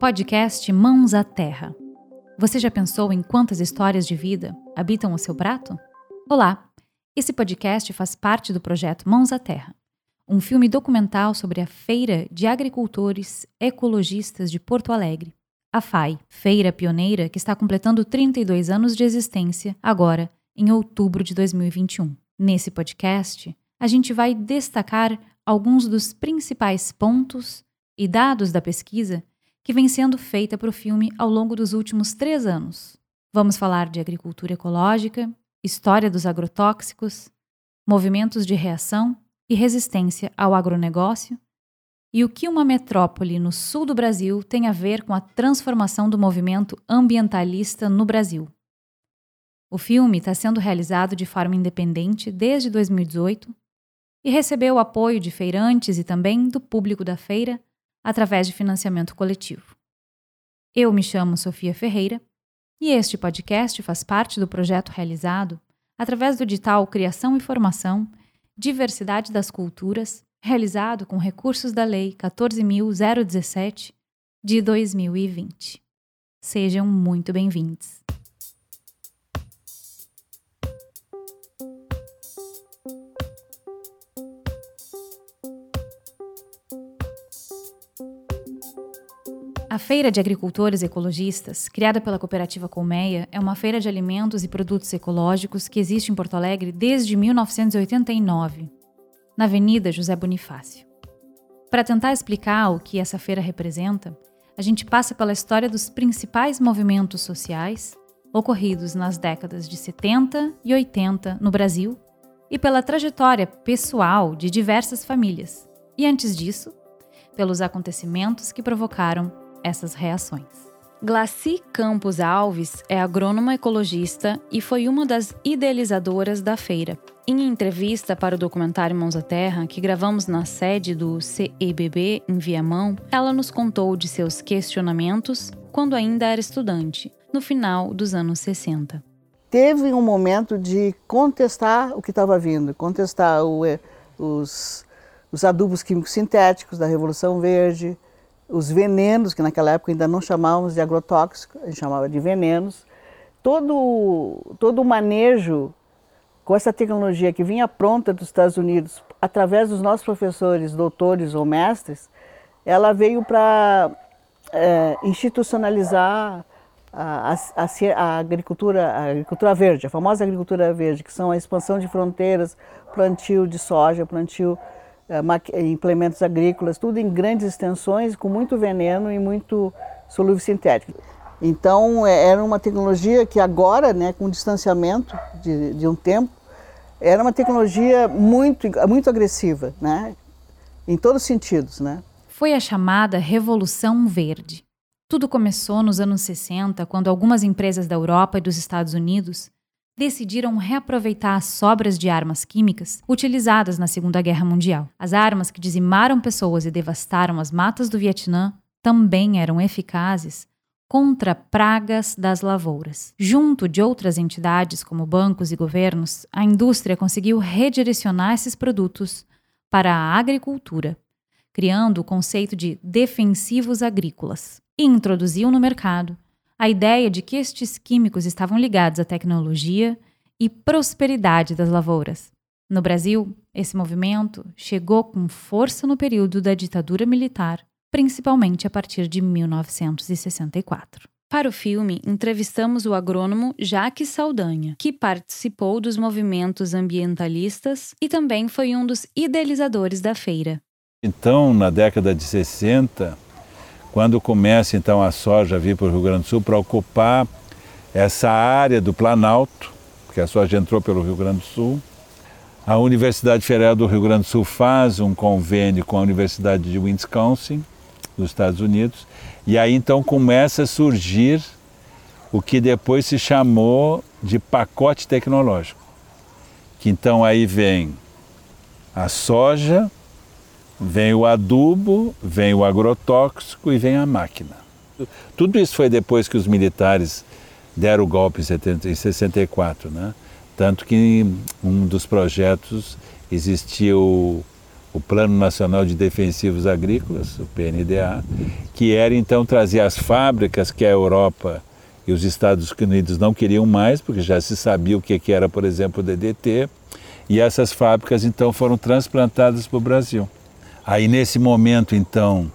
Podcast Mãos à Terra. Você já pensou em quantas histórias de vida habitam o seu prato? Olá! Esse podcast faz parte do projeto Mãos à Terra, um filme documental sobre a Feira de Agricultores Ecologistas de Porto Alegre, a FAI, feira pioneira que está completando 32 anos de existência agora, em outubro de 2021. Nesse podcast, a gente vai destacar alguns dos principais pontos e dados da pesquisa que vem sendo feita para o filme ao longo dos últimos três anos. Vamos falar de agricultura ecológica, história dos agrotóxicos, movimentos de reação e resistência ao agronegócio e o que uma metrópole no sul do Brasil tem a ver com a transformação do movimento ambientalista no Brasil. O filme está sendo realizado de forma independente desde 2018 e recebeu o apoio de feirantes e também do público da feira através de financiamento coletivo. Eu me chamo Sofia Ferreira e este podcast faz parte do projeto realizado através do edital Criação e Formação Diversidade das Culturas, realizado com recursos da Lei 14.017 de 2020. Sejam muito bem-vindos. Feira de Agricultores Ecologistas, criada pela cooperativa Colmeia, é uma feira de alimentos e produtos ecológicos que existe em Porto Alegre desde 1989, na Avenida José Bonifácio. Para tentar explicar o que essa feira representa, a gente passa pela história dos principais movimentos sociais ocorridos nas décadas de 70 e 80 no Brasil e pela trajetória pessoal de diversas famílias. E antes disso, pelos acontecimentos que provocaram essas reações. Glaci Campos Alves é agrônoma ecologista e foi uma das idealizadoras da feira. Em entrevista para o documentário Mãos à Terra, que gravamos na sede do CEBB em Viamão, ela nos contou de seus questionamentos quando ainda era estudante, no final dos anos 60. Teve um momento de contestar o que estava vindo, contestar o, eh, os, os adubos químicos sintéticos da Revolução Verde, os venenos, que naquela época ainda não chamávamos de agrotóxico, a gente chamava de venenos, todo, todo o manejo com essa tecnologia que vinha pronta dos Estados Unidos, através dos nossos professores, doutores ou mestres, ela veio para é, institucionalizar a, a, a, agricultura, a agricultura verde, a famosa agricultura verde, que são a expansão de fronteiras, plantio de soja, plantio implementos agrícolas, tudo em grandes extensões, com muito veneno e muito solúvel sintético. Então, é, era uma tecnologia que agora, né, com distanciamento de, de um tempo, era uma tecnologia muito, muito agressiva, né, em todos os sentidos. Né. Foi a chamada Revolução Verde. Tudo começou nos anos 60, quando algumas empresas da Europa e dos Estados Unidos decidiram reaproveitar as sobras de armas químicas utilizadas na Segunda Guerra Mundial. As armas que dizimaram pessoas e devastaram as matas do Vietnã também eram eficazes contra pragas das lavouras. Junto de outras entidades, como bancos e governos, a indústria conseguiu redirecionar esses produtos para a agricultura, criando o conceito de defensivos agrícolas, e introduziu no mercado a ideia de que estes químicos estavam ligados à tecnologia e prosperidade das lavouras. No Brasil, esse movimento chegou com força no período da ditadura militar, principalmente a partir de 1964. Para o filme, entrevistamos o agrônomo Jaques Saldanha, que participou dos movimentos ambientalistas e também foi um dos idealizadores da feira. Então, na década de 60, quando começa então a soja a vir para o Rio Grande do Sul para ocupar essa área do Planalto, porque a soja entrou pelo Rio Grande do Sul. A Universidade Federal do Rio Grande do Sul faz um convênio com a Universidade de Wisconsin, dos Estados Unidos, e aí então começa a surgir o que depois se chamou de pacote tecnológico. Que então aí vem a soja, Vem o adubo, vem o agrotóxico e vem a máquina. Tudo isso foi depois que os militares deram o golpe em 64, né? Tanto que um dos projetos existia o, o Plano Nacional de Defensivos Agrícolas, o PNDA, que era então trazer as fábricas que a Europa e os Estados Unidos não queriam mais, porque já se sabia o que era, por exemplo, o DDT, e essas fábricas então foram transplantadas para o Brasil. Aí nesse momento então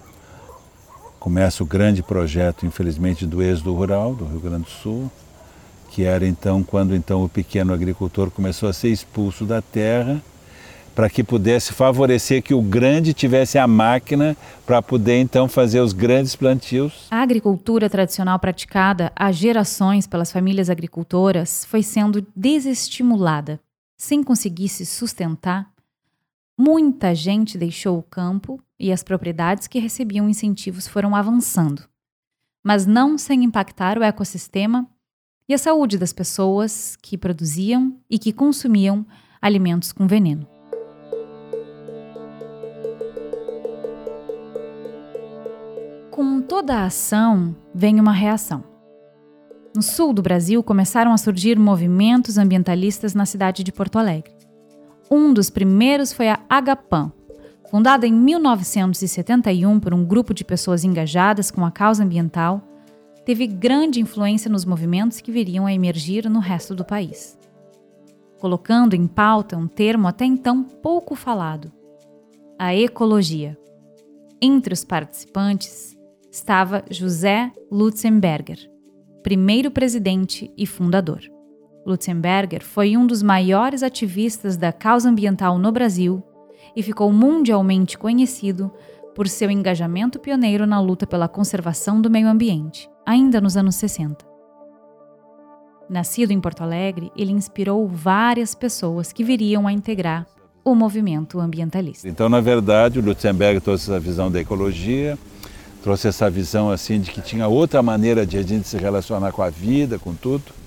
começa o grande projeto, infelizmente, do êxodo rural do Rio Grande do Sul, que era então quando então o pequeno agricultor começou a ser expulso da terra para que pudesse favorecer que o grande tivesse a máquina para poder então fazer os grandes plantios. A agricultura tradicional praticada há gerações pelas famílias agricultoras foi sendo desestimulada. Sem conseguir se sustentar, muita gente deixou o campo e as propriedades que recebiam incentivos foram avançando, mas não sem impactar o ecossistema e a saúde das pessoas que produziam e que consumiam alimentos com veneno. Com toda a ação vem uma reação. No sul do Brasil começaram a surgir movimentos ambientalistas na cidade de Porto Alegre. Um dos primeiros foi a Agapam, fundada em 1971 por um grupo de pessoas engajadas com a causa ambiental, teve grande influência nos movimentos que viriam a emergir no resto do país. Colocando em pauta um termo até então pouco falado: a ecologia. Entre os participantes estava José Lutzenberger, primeiro presidente e fundador. Lutzenberger foi um dos maiores ativistas da causa ambiental no Brasil e ficou mundialmente conhecido por seu engajamento pioneiro na luta pela conservação do meio ambiente, ainda nos anos 60. Nascido em Porto Alegre, ele inspirou várias pessoas que viriam a integrar o movimento ambientalista. Então, na verdade, o Lutzenberger trouxe essa visão da ecologia, trouxe essa visão assim de que tinha outra maneira de a gente se relacionar com a vida, com tudo.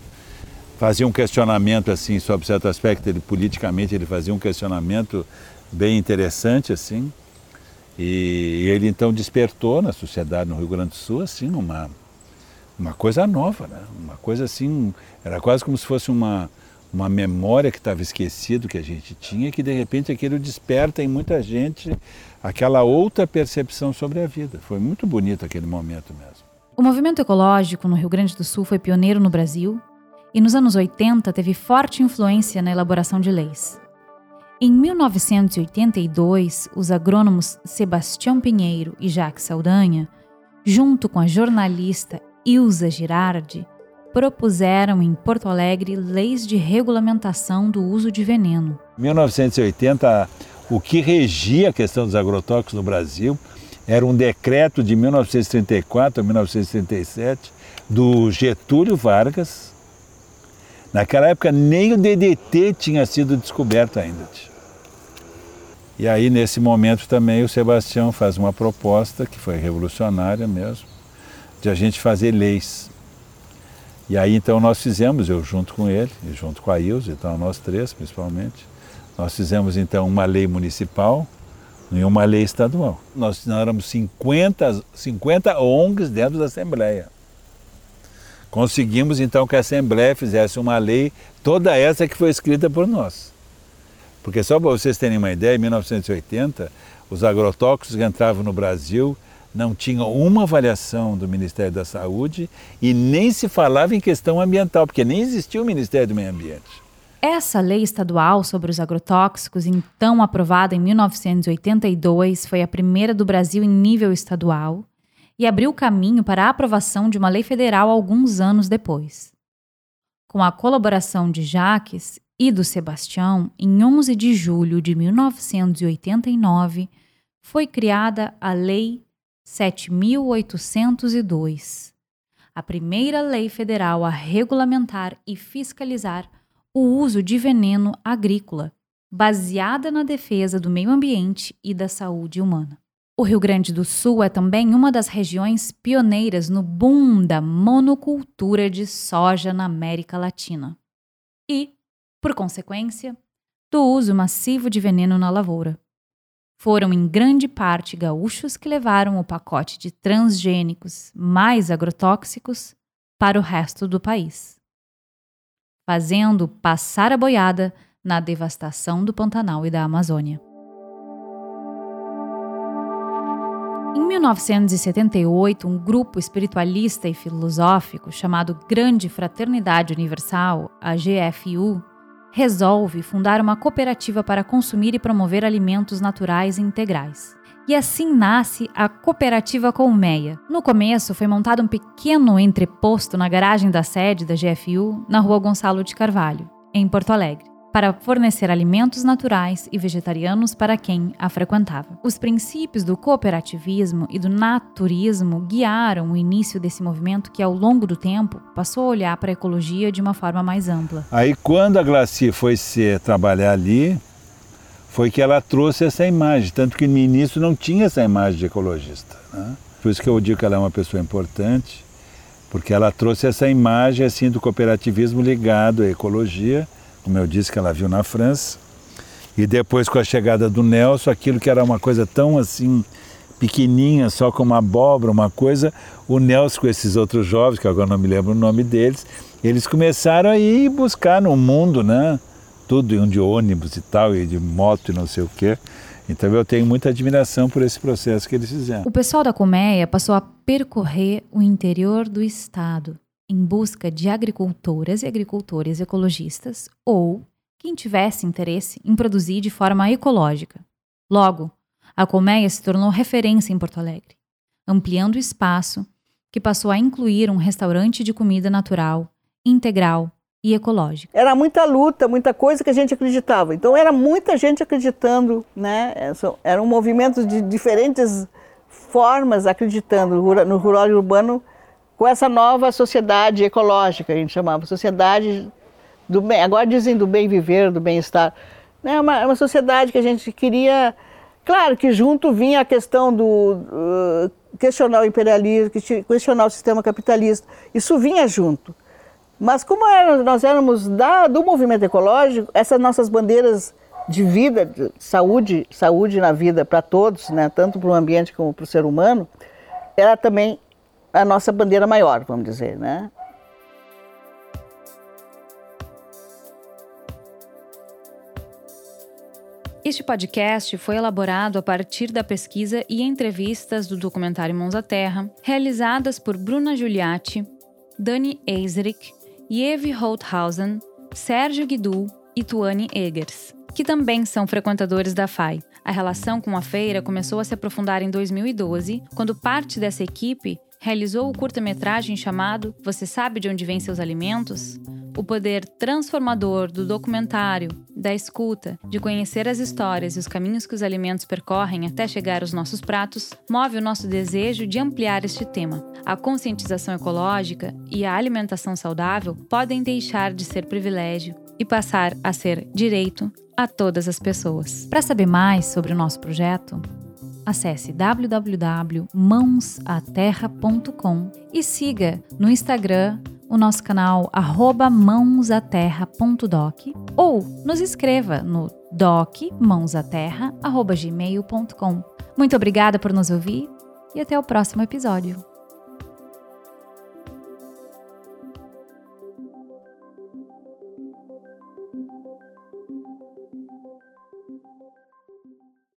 Fazia um questionamento assim sobre certo aspecto, ele politicamente ele fazia um questionamento bem interessante assim. E ele então despertou na sociedade no Rio Grande do Sul assim uma uma coisa nova, né? Uma coisa assim, era quase como se fosse uma uma memória que estava esquecido que a gente tinha, que de repente aquilo desperta em muita gente aquela outra percepção sobre a vida. Foi muito bonito aquele momento mesmo. O movimento ecológico no Rio Grande do Sul foi pioneiro no Brasil e nos anos 80 teve forte influência na elaboração de leis. Em 1982, os agrônomos Sebastião Pinheiro e Jacques Saldanha, junto com a jornalista Ilza Girardi, propuseram em Porto Alegre leis de regulamentação do uso de veneno. Em 1980, o que regia a questão dos agrotóxicos no Brasil era um decreto de 1934 a 1937 do Getúlio Vargas. Naquela época nem o DDT tinha sido descoberto ainda. E aí nesse momento também o Sebastião faz uma proposta que foi revolucionária mesmo, de a gente fazer leis e aí então nós fizemos, eu junto com ele, e junto com a Ilse, então nós três principalmente, nós fizemos então uma lei municipal e uma lei estadual. Nós, éramos 50, 50 ONGs dentro da Assembleia. Conseguimos então que a Assembleia fizesse uma lei, toda essa que foi escrita por nós. Porque só para vocês terem uma ideia, em 1980, os agrotóxicos que entravam no Brasil não tinha uma avaliação do Ministério da Saúde e nem se falava em questão ambiental, porque nem existia o Ministério do Meio Ambiente. Essa lei estadual sobre os agrotóxicos, então aprovada em 1982, foi a primeira do Brasil em nível estadual e abriu caminho para a aprovação de uma lei federal alguns anos depois. Com a colaboração de Jaques e do Sebastião, em 11 de julho de 1989, foi criada a Lei 7.802, a primeira lei federal a regulamentar e fiscalizar o uso de veneno agrícola, baseada na defesa do meio ambiente e da saúde humana. O Rio Grande do Sul é também uma das regiões pioneiras no boom da monocultura de soja na América Latina. E, por consequência, do uso massivo de veneno na lavoura. Foram em grande parte gaúchos que levaram o pacote de transgênicos mais agrotóxicos para o resto do país, fazendo passar a boiada na devastação do Pantanal e da Amazônia. 1978, um grupo espiritualista e filosófico chamado Grande Fraternidade Universal, a GFU, resolve fundar uma cooperativa para consumir e promover alimentos naturais e integrais. E assim nasce a Cooperativa Colmeia. No começo, foi montado um pequeno entreposto na garagem da sede da GFU, na rua Gonçalo de Carvalho, em Porto Alegre para fornecer alimentos naturais e vegetarianos para quem a frequentava. Os princípios do cooperativismo e do naturismo guiaram o início desse movimento que, ao longo do tempo, passou a olhar para a ecologia de uma forma mais ampla. Aí, quando a Glaci foi se trabalhar ali, foi que ela trouxe essa imagem, tanto que no início não tinha essa imagem de ecologista. Né? Por isso que eu digo que ela é uma pessoa importante, porque ela trouxe essa imagem assim do cooperativismo ligado à ecologia como eu disse, que ela viu na França. E depois, com a chegada do Nelson, aquilo que era uma coisa tão assim pequenininha, só com uma abóbora, uma coisa, o Nelson com esses outros jovens, que agora não me lembro o nome deles, eles começaram a ir buscar no mundo, né? Tudo, iam de ônibus e tal, e de moto e não sei o quê. Então eu tenho muita admiração por esse processo que eles fizeram. O pessoal da Colmeia passou a percorrer o interior do estado em busca de agricultoras e agricultores ecologistas ou quem tivesse interesse em produzir de forma ecológica. Logo, a colmeia se tornou referência em Porto Alegre, ampliando o espaço que passou a incluir um restaurante de comida natural, integral e ecológica. Era muita luta, muita coisa que a gente acreditava. Então era muita gente acreditando, né? Era um movimento de diferentes formas acreditando no rural e urbano com essa nova sociedade ecológica, a gente chamava, sociedade do bem, agora dizem do bem viver, do bem-estar. É uma, uma sociedade que a gente queria, claro que junto vinha a questão do uh, questionar o imperialismo, questionar o sistema capitalista, isso vinha junto. Mas como era, nós éramos da, do movimento ecológico, essas nossas bandeiras de vida, de saúde, saúde na vida para todos, né, tanto para o ambiente como para o ser humano, era também a nossa bandeira maior, vamos dizer, né? Este podcast foi elaborado a partir da pesquisa e entrevistas do documentário Mãos à Terra, realizadas por Bruna Giuliatti, Dani Eisrich, Yeve Holthausen, Sérgio Guidu e Tuane Egers, que também são frequentadores da FAI. A relação com a feira começou a se aprofundar em 2012, quando parte dessa equipe realizou o curta-metragem chamado Você Sabe de Onde Vêm Seus Alimentos? O poder transformador do documentário, da escuta, de conhecer as histórias e os caminhos que os alimentos percorrem até chegar aos nossos pratos, move o nosso desejo de ampliar este tema. A conscientização ecológica e a alimentação saudável podem deixar de ser privilégio e passar a ser direito a todas as pessoas. Para saber mais sobre o nosso projeto, acesse www.mãosaterra.com e siga no Instagram o nosso canal mãosaterra.doc ou nos escreva no docmãosaterra.gmail.com. Muito obrigada por nos ouvir e até o próximo episódio.